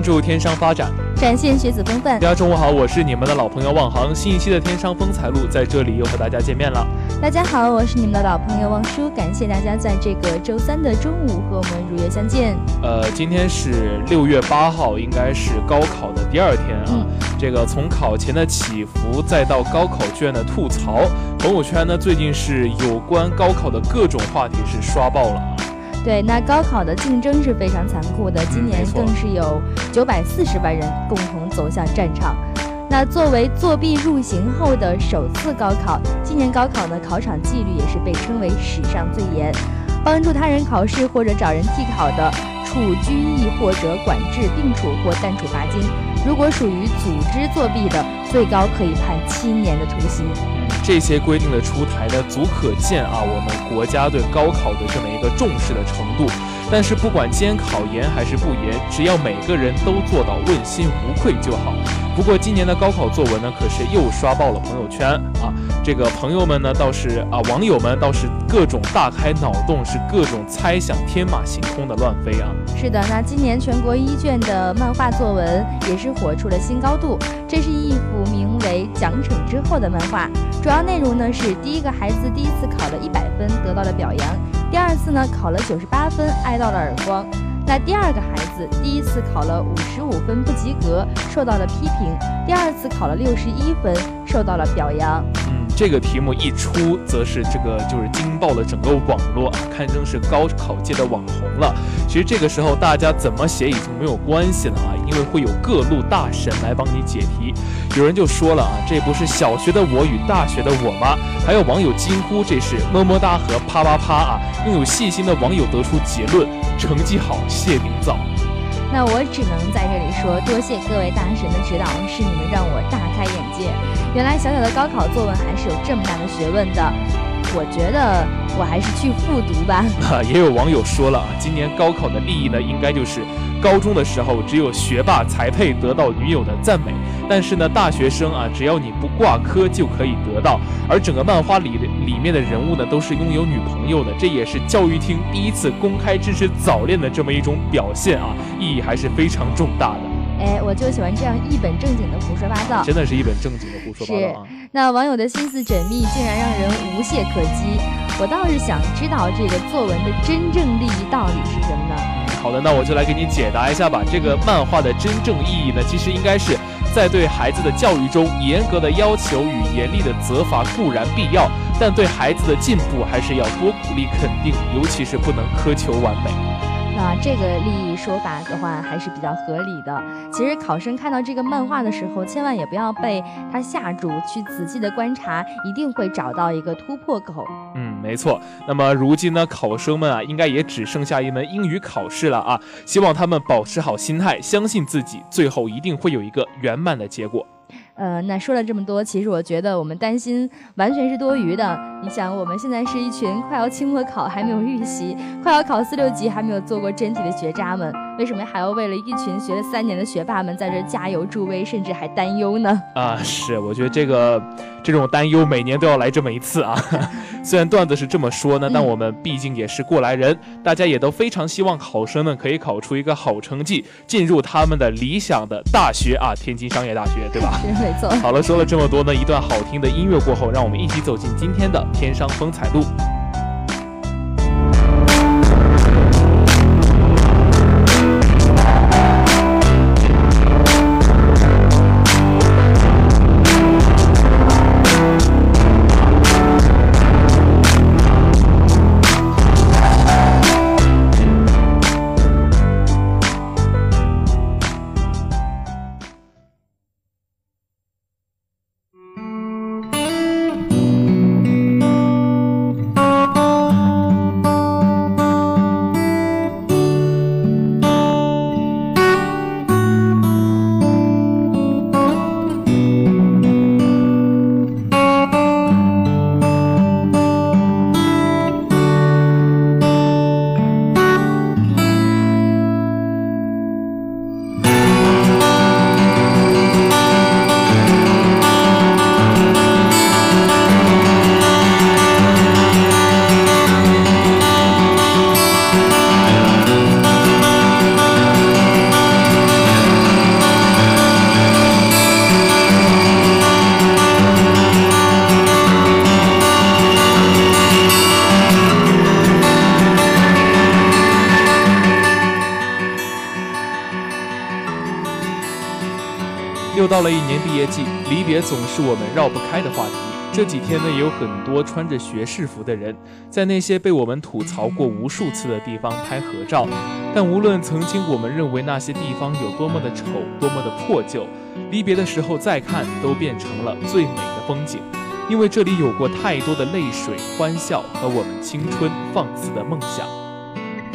关注天商发展，展现学子风范。大家中午好，我是你们的老朋友望航。新一期的天商风采录在这里又和大家见面了。大家好，我是你们的老朋友望叔。感谢大家在这个周三的中午和我们如约相见。呃，今天是六月八号，应该是高考的第二天啊。这个从考前的起伏，再到高考卷的吐槽，朋友圈呢最近是有关高考的各种话题是刷爆了。对，那高考的竞争是非常残酷的，今年更是有九百四十万人共同走向战场。那作为作弊入刑后的首次高考，今年高考呢，考场纪律也是被称为史上最严。帮助他人考试或者找人替考的，处拘役或者管制、并处或单处罚金；如果属于组织作弊的，最高可以判七年的徒刑。这些规定的出台呢，足可见啊，我们国家对高考的这么一个重视的程度。但是不管监考严还是不严，只要每个人都做到问心无愧就好。不过今年的高考作文呢，可是又刷爆了朋友圈啊！这个朋友们呢，倒是啊，网友们倒是各种大开脑洞，是各种猜想，天马行空的乱飞啊！是的，那今年全国一卷的漫画作文也是火出了新高度。这是一幅名为《奖惩之后》的漫画，主要内容呢是第一个孩子第一次考了一百分，得到了表扬。第二次呢，考了九十八分，挨到了耳光。那第二个孩子第一次考了五十五分，不及格，受到了批评。第二次考了六十一分，受到了表扬。这个题目一出，则是这个就是惊爆了整个网络啊，堪称是高考界的网红了。其实这个时候大家怎么写已经没有关系了啊，因为会有各路大神来帮你解题。有人就说了啊，这不是小学的我与大学的我吗？还有网友惊呼这是么么哒和啪啪啪啊。更有细心的网友得出结论：成绩好，谢顶早。那我只能在这里说，多谢各位大神的指导，是你们让我大开眼界。原来小小的高考作文还是有这么大的学问的。我觉得我还是去复读吧。哈，也有网友说了啊，今年高考的利益呢，应该就是高中的时候只有学霸才配得到女友的赞美，但是呢，大学生啊，只要你不挂科就可以得到。而整个漫画里里面的人物呢，都是拥有女朋友的，这也是教育厅第一次公开支持早恋的这么一种表现啊，意义还是非常重大的。哎，我就喜欢这样一本正经的胡说八道，真的是一本正经的胡说八道啊！那网友的心思缜密，竟然让人无懈可击。我倒是想知道这个作文的真正利益到底是什么呢？好的，那我就来给你解答一下吧。这个漫画的真正意义呢，其实应该是。在对孩子的教育中，严格的要求与严厉的责罚固然必要，但对孩子的进步还是要多鼓励肯定，尤其是不能苛求完美。那这个利益说法的话，还是比较合理的。其实考生看到这个漫画的时候，千万也不要被他吓住，去仔细的观察，一定会找到一个突破口。嗯。没错，那么如今呢，考生们啊，应该也只剩下一门英语考试了啊！希望他们保持好心态，相信自己，最后一定会有一个圆满的结果。呃，那说了这么多，其实我觉得我们担心完全是多余的。你想，我们现在是一群快要期末考还没有预习，快要考四六级还没有做过真题的学渣们，为什么还要为了一群学了三年的学霸们在这加油助威，甚至还担忧呢？啊，是，我觉得这个这种担忧每年都要来这么一次啊。虽然段子是这么说呢，但我们毕竟也是过来人，大家也都非常希望考生们可以考出一个好成绩，进入他们的理想的大学啊，天津商业大学，对吧？是好了，说了这么多呢，一段好听的音乐过后，让我们一起走进今天的天商风采录。总是我们绕不开的话题。这几天呢，也有很多穿着学士服的人，在那些被我们吐槽过无数次的地方拍合照。但无论曾经我们认为那些地方有多么的丑，多么的破旧，离别的时候再看，都变成了最美的风景。因为这里有过太多的泪水、欢笑和我们青春放肆的梦想。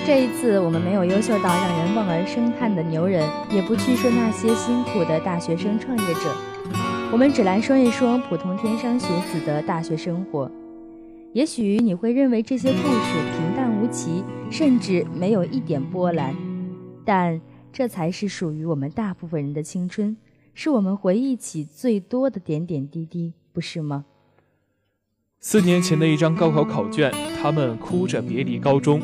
这一次，我们没有优秀到让人望而生叹的牛人，也不去说那些辛苦的大学生创业者，我们只来说一说普通天商学子的大学生活。也许你会认为这些故事平淡无奇，甚至没有一点波澜，但这才是属于我们大部分人的青春，是我们回忆起最多的点点滴滴，不是吗？四年前的一张高考考卷，他们哭着别离高中。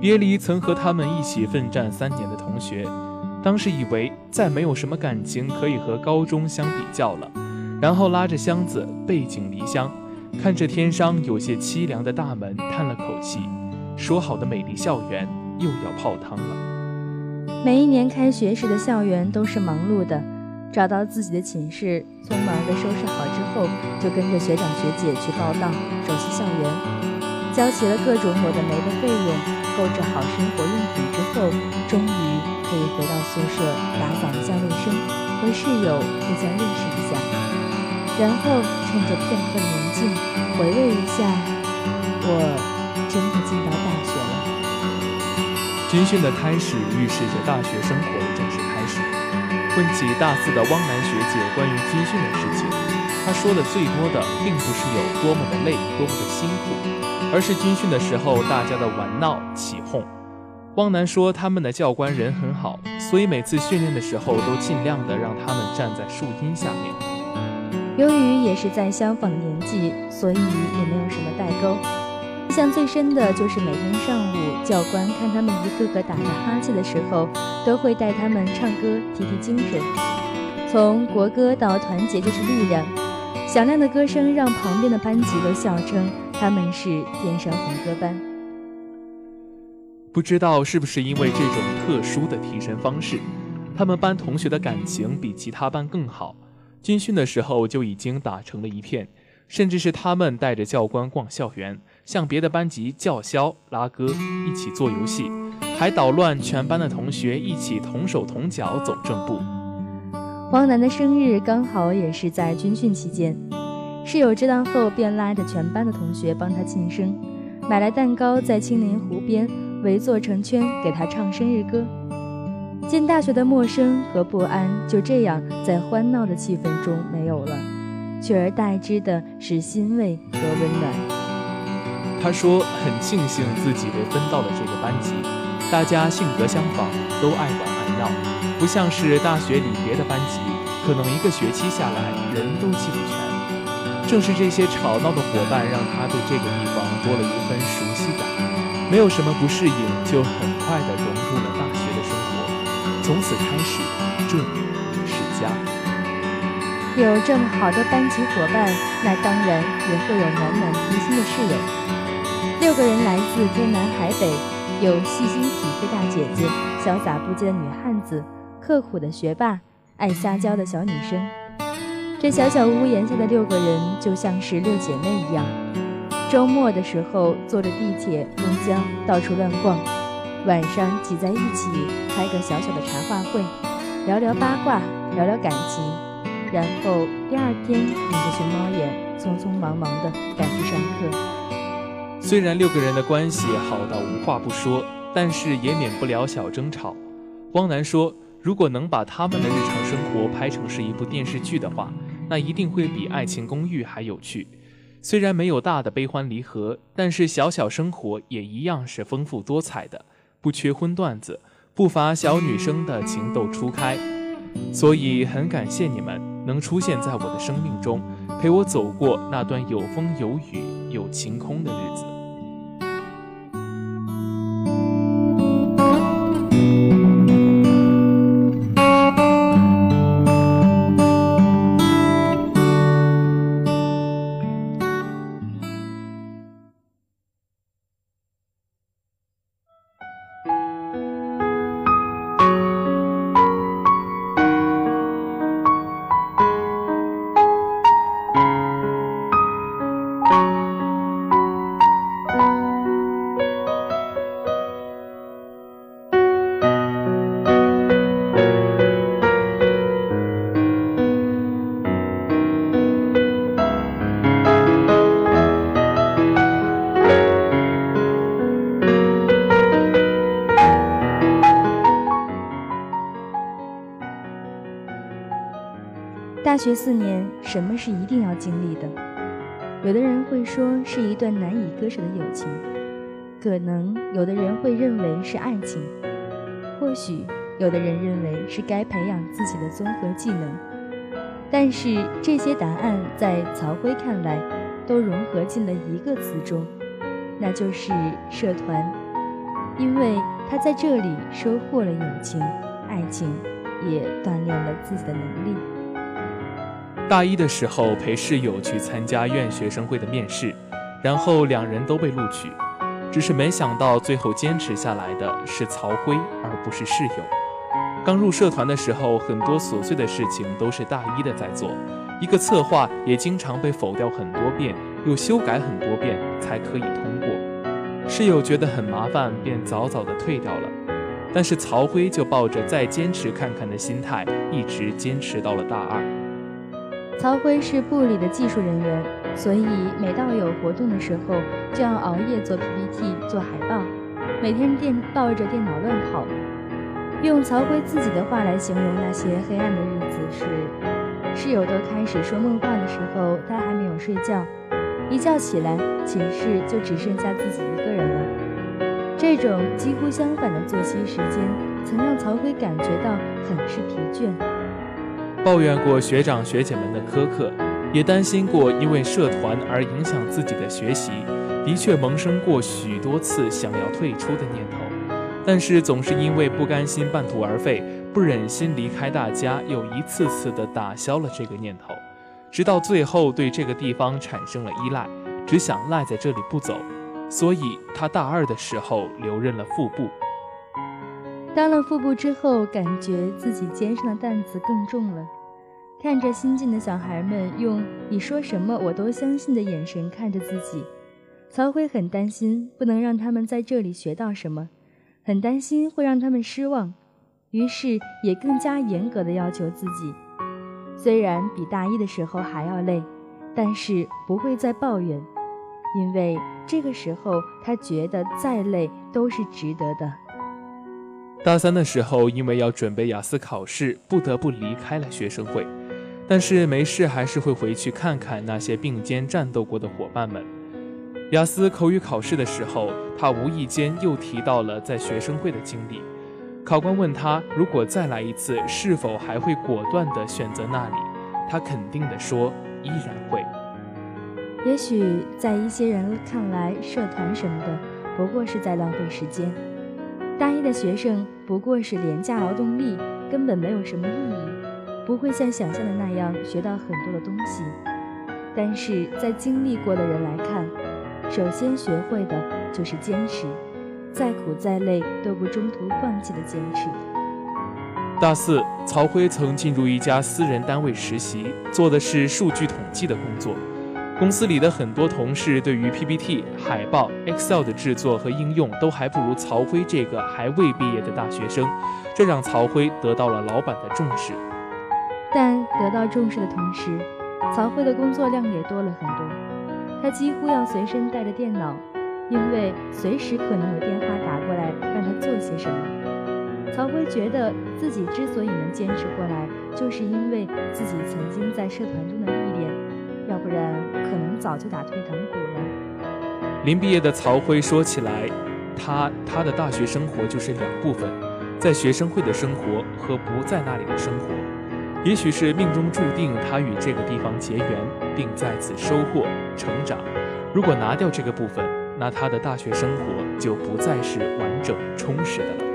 别离曾和他们一起奋战三年的同学，当时以为再没有什么感情可以和高中相比较了，然后拉着箱子背井离乡，看着天上有些凄凉的大门，叹了口气，说好的美丽校园又要泡汤了。每一年开学时的校园都是忙碌的，找到自己的寝室，匆忙地收拾好之后，就跟着学长学姐去报到，熟悉校园，交齐了各种有的没的费用，购置好生活用品之后，终于可以回到宿舍打扫一下卫生，和室友互相认识一下，然后趁着片刻宁静，回味一下，我真的进到大学了。军训的开始预示着大学生活的正式开始。问起大四的汪楠学姐关于军训的事情，她说的最多的并不是有多么的累、多么的辛苦，而是军训的时候大家的玩闹起哄。汪楠说他们的教官人很好，所以每次训练的时候都尽量的让他们站在树荫下面。由于也是在相仿的年纪，所以也没有什么代沟。印象最深的就是每天上午，教官看他们一个个打着哈欠的时候，都会带他们唱歌提提精神。从国歌到团结就是力量，响亮的歌声让旁边的班级都笑称他们是天山红歌班。不知道是不是因为这种特殊的提神方式，他们班同学的感情比其他班更好，军训的时候就已经打成了一片，甚至是他们带着教官逛校园。向别的班级叫嚣、拉歌，一起做游戏，还捣乱全班的同学一起同手同脚走正步。汪楠的生日刚好也是在军训期间，室友知道后便拉着全班的同学帮他庆生，买来蛋糕在青年湖边围坐成圈给他唱生日歌。进大学的陌生和不安就这样在欢闹的气氛中没有了，取而代之的是欣慰和温暖。他说：“很庆幸自己被分到了这个班级，大家性格相仿，都爱玩爱闹，不像是大学里别的班级，可能一个学期下来人都记不全。正是这些吵闹的伙伴，让他对这个地方多了一份熟悉感，没有什么不适应，就很快的融。从此开始，这是家。有这么好的班级伙伴，那当然也会有暖暖贴心的室友。”六个人来自天南海北，有细心体贴大姐姐、潇洒不羁的女汉子、刻苦的学霸、爱撒娇的小女生。这小小屋檐下的六个人就像是六姐妹一样。周末的时候坐着地铁、公交到处乱逛，晚上挤在一起开个小小的茶话会，聊聊八卦，聊聊感情，然后第二天拧着熊猫眼，匆匆忙忙地赶去上课。虽然六个人的关系好到无话不说，但是也免不了小争吵。汪楠说：“如果能把他们的日常生活拍成是一部电视剧的话，那一定会比《爱情公寓》还有趣。虽然没有大的悲欢离合，但是小小生活也一样是丰富多彩的，不缺荤段子，不乏小女生的情窦初开。所以很感谢你们能出现在我的生命中，陪我走过那段有风有雨有晴空的日子。”学四年，什么是一定要经历的？有的人会说是一段难以割舍的友情，可能有的人会认为是爱情，或许有的人认为是该培养自己的综合技能。但是这些答案在曹辉看来，都融合进了一个词中，那就是社团，因为他在这里收获了友情、爱情，也锻炼了自己的能力。大一的时候陪室友去参加院学生会的面试，然后两人都被录取，只是没想到最后坚持下来的是曹辉而不是室友。刚入社团的时候，很多琐碎的事情都是大一的在做，一个策划也经常被否掉很多遍，又修改很多遍才可以通过。室友觉得很麻烦，便早早的退掉了。但是曹辉就抱着再坚持看看的心态，一直坚持到了大二。曹辉是部里的技术人员，所以每到有活动的时候，就要熬夜做 PPT、做海报，每天电抱着电脑乱跑。用曹辉自己的话来形容那些黑暗的日子是：室友都开始说梦话的时候，他还没有睡觉，一觉起来，寝室就只剩下自己一个人了。这种几乎相反的作息时间，曾让曹辉感觉到很是疲倦。抱怨过学长学姐们的苛刻，也担心过因为社团而影响自己的学习，的确萌生过许多次想要退出的念头。但是总是因为不甘心半途而废，不忍心离开大家，又一次次的打消了这个念头，直到最后对这个地方产生了依赖，只想赖在这里不走。所以他大二的时候留任了副部。当了副部之后，感觉自己肩上的担子更重了。看着新进的小孩们用“你说什么我都相信”的眼神看着自己，曹辉很担心不能让他们在这里学到什么。很担心会让他们失望，于是也更加严格的要求自己。虽然比大一的时候还要累，但是不会再抱怨，因为这个时候他觉得再累都是值得的。大三的时候，因为要准备雅思考试，不得不离开了学生会，但是没事还是会回去看看那些并肩战斗过的伙伴们。雅思口语考试的时候，他无意间又提到了在学生会的经历。考官问他，如果再来一次，是否还会果断地选择那里？他肯定地说，依然会。也许在一些人看来，社团什么的不过是在浪费时间。大一的学生不过是廉价劳动力，根本没有什么意义，不会像想象的那样学到很多的东西。但是在经历过的人来看，首先学会的就是坚持，再苦再累都不中途放弃的坚持。大四，曹辉曾进入一家私人单位实习，做的是数据统计的工作。公司里的很多同事对于 PPT、海报、Excel 的制作和应用都还不如曹辉这个还未毕业的大学生，这让曹辉得到了老板的重视。但得到重视的同时，曹辉的工作量也多了很多。他几乎要随身带着电脑，因为随时可能有电话打过来让他做些什么。曹辉觉得自己之所以能坚持过来，就是因为自己曾经在社团中的历练，要不然可能早就打退堂鼓了。临毕业的曹辉说起来，他他的大学生活就是两部分，在学生会的生活和不在那里的生活。也许是命中注定，他与这个地方结缘，并在此收获成长。如果拿掉这个部分，那他的大学生活就不再是完整充实的了。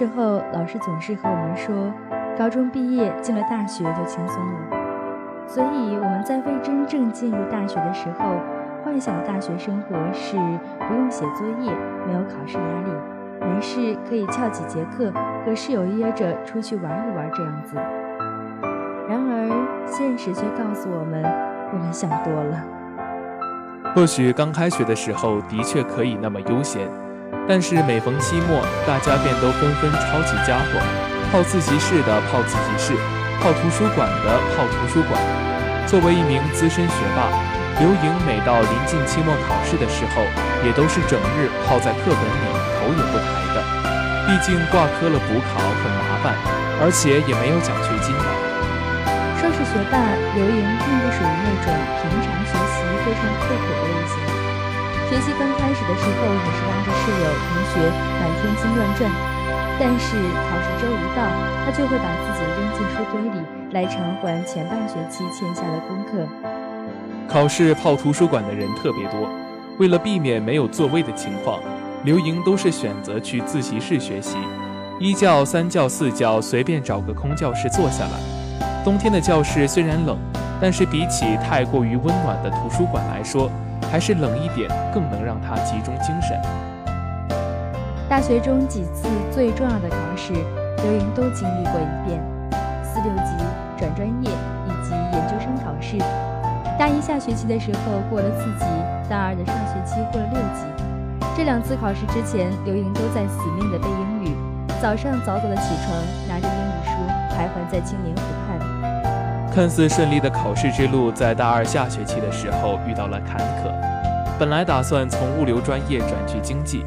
时候，老师总是和我们说，高中毕业进了大学就轻松了。所以我们在未真正进入大学的时候，幻想大学生活是不用写作业，没有考试压力，没事可以翘几节课，和室友约着出去玩一玩这样子。然而现实却告诉我们，我们想多了。或许刚开学的时候的确可以那么悠闲，但是每逢期末，大家便都纷纷抄起家伙，泡自习室的泡自习室，泡图书馆的泡图书馆。作为一名资深学霸，刘莹每到临近期末考试的时候，也都是整日泡在课本里，头也不抬的。毕竟挂科了补考很麻烦，而且也没有奖学金。说是学霸，刘莹并不属于那种平常学习非常刻苦的类型。学习刚开始的时候，也是拉着室友同学满天星乱转，但是考试周一到，他就会把自己扔进书堆里。来偿还前半学期欠下的功课。考试泡图书馆的人特别多，为了避免没有座位的情况，刘莹都是选择去自习室学习，一教、三教、四教，随便找个空教室坐下来。冬天的教室虽然冷，但是比起太过于温暖的图书馆来说，还是冷一点更能让他集中精神。大学中几次最重要的考试，刘莹都经历过一遍。四六级转专业以及研究生考试，大一下学期的时候过了四级，大二的上学期过了六级。这两次考试之前，刘莹都在死命的背英语，早上早早的起床，拿着英语书徘徊在青年湖畔。看似顺利的考试之路，在大二下学期的时候遇到了坎坷。本来打算从物流专业转去经济，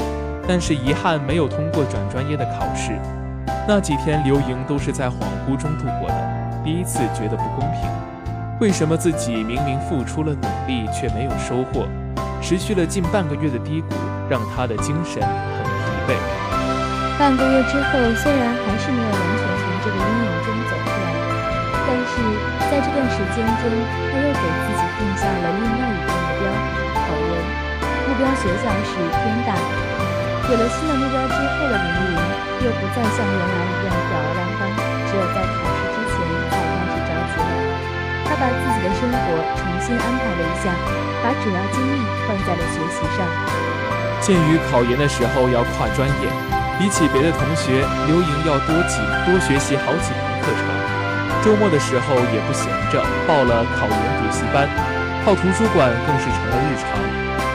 但是遗憾没有通过转专业的考试。那几天，刘莹都是在恍惚中度过的。第一次觉得不公平，为什么自己明明付出了努力却没有收获？持续了近半个月的低谷，让她的精神很疲惫。半个月之后，虽然还是没有在这段时间中，他又给自己定下了另外一个目标——考研。目标学校是天大。有了新的目标之后的林林，又不再像原来一样吊儿郎当，只有在考试之前才开始着急了。他把自己的生活重新安排了一下，把主要精力放在了学习上。鉴于考研的时候要跨专业，比起别的同学，刘莹要多几多学习好几门课程。周末的时候也不闲着，报了考研补习班，泡图书馆更是成了日常。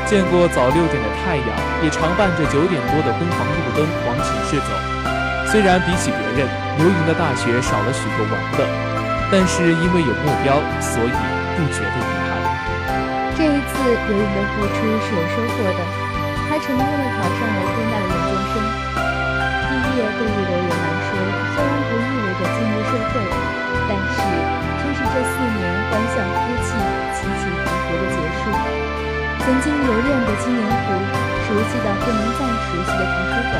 见过早六点的太阳，也常伴着九点多的昏黄路灯往寝室走。虽然比起别人，刘莹的大学少了许多玩乐，但是因为有目标，所以不觉得遗憾。这一次，刘莹的付出是有收获的，她成功的考上了天大的研究生。毕业对于刘莹来说，虽然不意味着进入社会，但是却是这四年欢笑哭泣、起起伏伏的结束。曾经留恋的青年湖，熟悉的不能再熟悉的图书馆，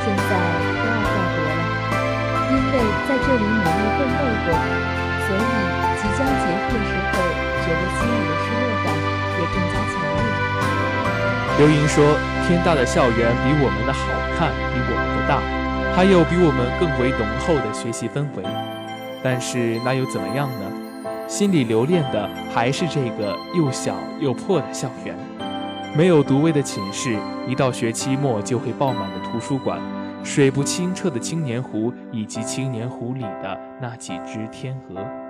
现在都要告别了。因为在这里努力奋斗过，所以即将结束的时候，觉得心里的失落感也更加强烈。刘莹说：“天大的校园比我们的好看，比我们的大，还有比我们更为浓厚的学习氛围。但是那又怎么样呢？”心里留恋的还是这个又小又破的校园，没有独卫的寝室，一到学期末就会爆满的图书馆，水不清澈的青年湖，以及青年湖里的那几只天鹅。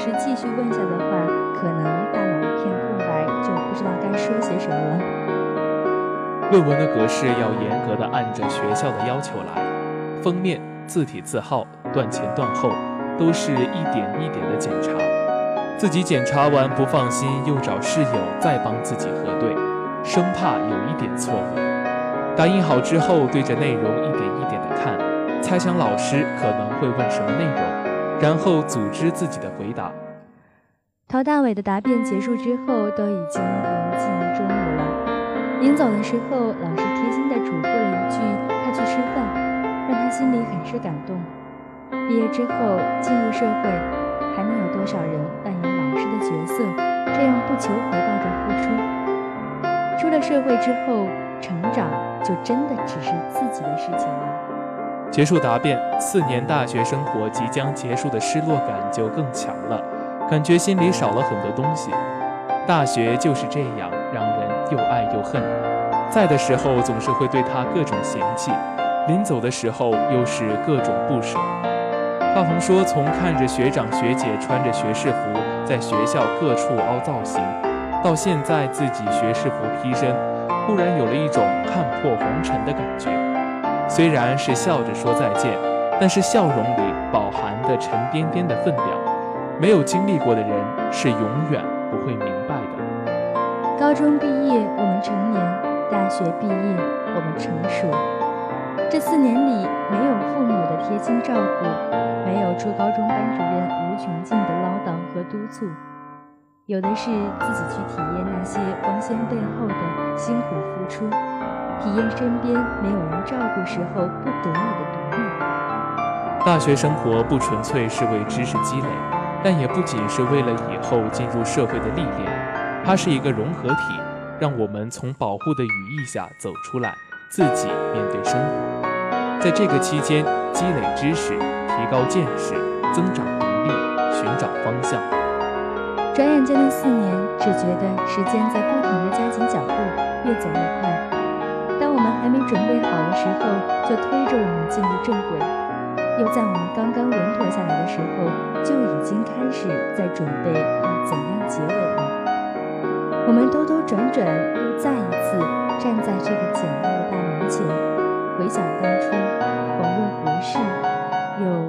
是继续问下的话，可能大脑一片空白，就不知道该说些什么了。论文的格式要严格的按着学校的要求来，封面、字体字号、断前断后，都是一点一点的检查。自己检查完不放心，又找室友再帮自己核对，生怕有一点错误。打印好之后，对着内容一点一点的看，猜想老师可能会问什么内容，然后组织自己的回答。陶大伟的答辩结束之后，都已经临近中午了。临走的时候，老师贴心地嘱咐了一句：“他去吃饭”，让他心里很是感动。毕业之后进入社会，还能有多少人扮演老师的角色，这样不求回报的付出？出了社会之后，成长。就真的只是自己的事情了。结束答辩，四年大学生活即将结束的失落感就更强了，感觉心里少了很多东西。大学就是这样，让人又爱又恨。在的时候总是会对他各种嫌弃，临走的时候又是各种不舍。大鹏说：“从看着学长学姐穿着学士服在学校各处凹造型，到现在自己学士服披身。”忽然有了一种看破红尘的感觉，虽然是笑着说再见，但是笑容里饱含的沉甸甸的分量，没有经历过的人是永远不会明白的。高中毕业，我们成年；大学毕业，我们成熟。这四年里，没有父母的贴心照顾，没有初高中班主任无穷尽的唠叨和督促。有的是自己去体验那些光鲜背后的辛苦付出，体验身边没有人照顾时候不得已的独立。大学生活不纯粹是为知识积累，但也不仅是为了以后进入社会的历练，它是一个融合体，让我们从保护的羽翼下走出来，自己面对生活。在这个期间，积累知识，提高见识，增长独立，寻找方向。转眼间的四年，只觉得时间在不停的加紧脚步，越走越快。准备好的时候，就推着我们进入正轨；又在我们刚刚稳妥下来的时候，就已经开始在准备要怎样结尾了。我们兜兜转转，又再一次站在这个简陋的大门前，回想当初，恍若隔世，又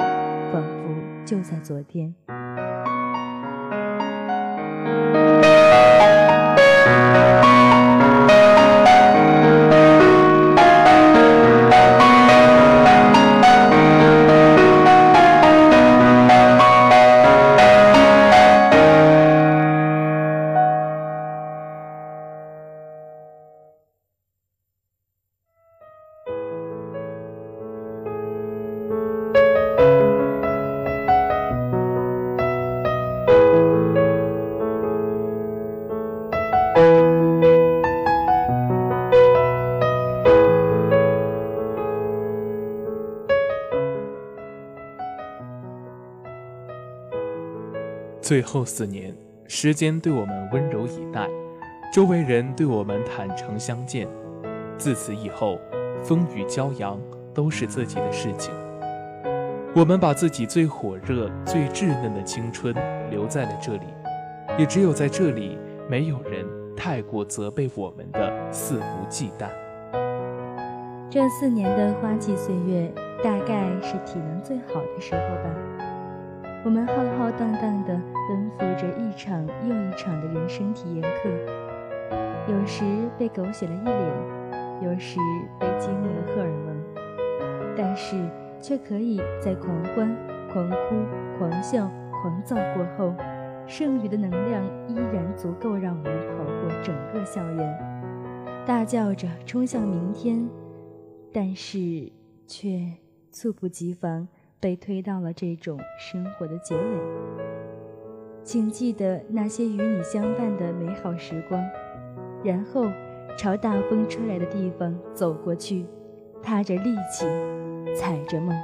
仿佛就在昨天。最后四年，时间对我们温柔以待，周围人对我们坦诚相见。自此以后，风雨骄阳都是自己的事情。我们把自己最火热、最稚嫩的青春留在了这里，也只有在这里，没有人太过责备我们的肆无忌惮。这四年的花季岁月，大概是体能最好的时候吧。我们浩浩荡荡地奔赴着一场又一场的人生体验课，有时被狗血了一脸，有时被激怒了荷尔蒙，但是却可以在狂欢、狂哭、狂笑、狂躁过后，剩余的能量依然足够让我们跑过整个校园，大叫着冲向明天，但是却猝不及防。被推到了这种生活的结尾，请记得那些与你相伴的美好时光，然后朝大风吹来的地方走过去，踏着力气，踩着梦。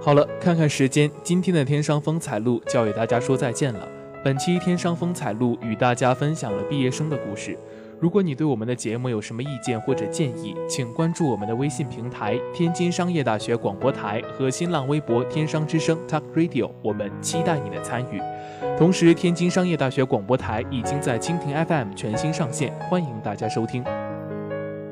好了，看看时间，今天的天上风采录就要与大家说再见了。本期天商风采录与大家分享了毕业生的故事。如果你对我们的节目有什么意见或者建议，请关注我们的微信平台“天津商业大学广播台”和新浪微博“天商之声 Talk Radio”，我们期待你的参与。同时，天津商业大学广播台已经在蜻蜓 FM 全新上线，欢迎大家收听。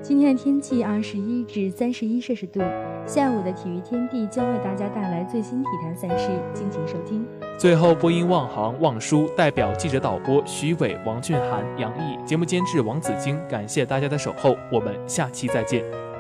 今天的天气二十一至三十一摄氏度，下午的体育天地将为大家带来最新体坛赛事，敬请收听。最后，播音望行、望叔代表记者导播徐伟、王俊涵、杨毅，节目监制王子晶，感谢大家的守候，我们下期再见。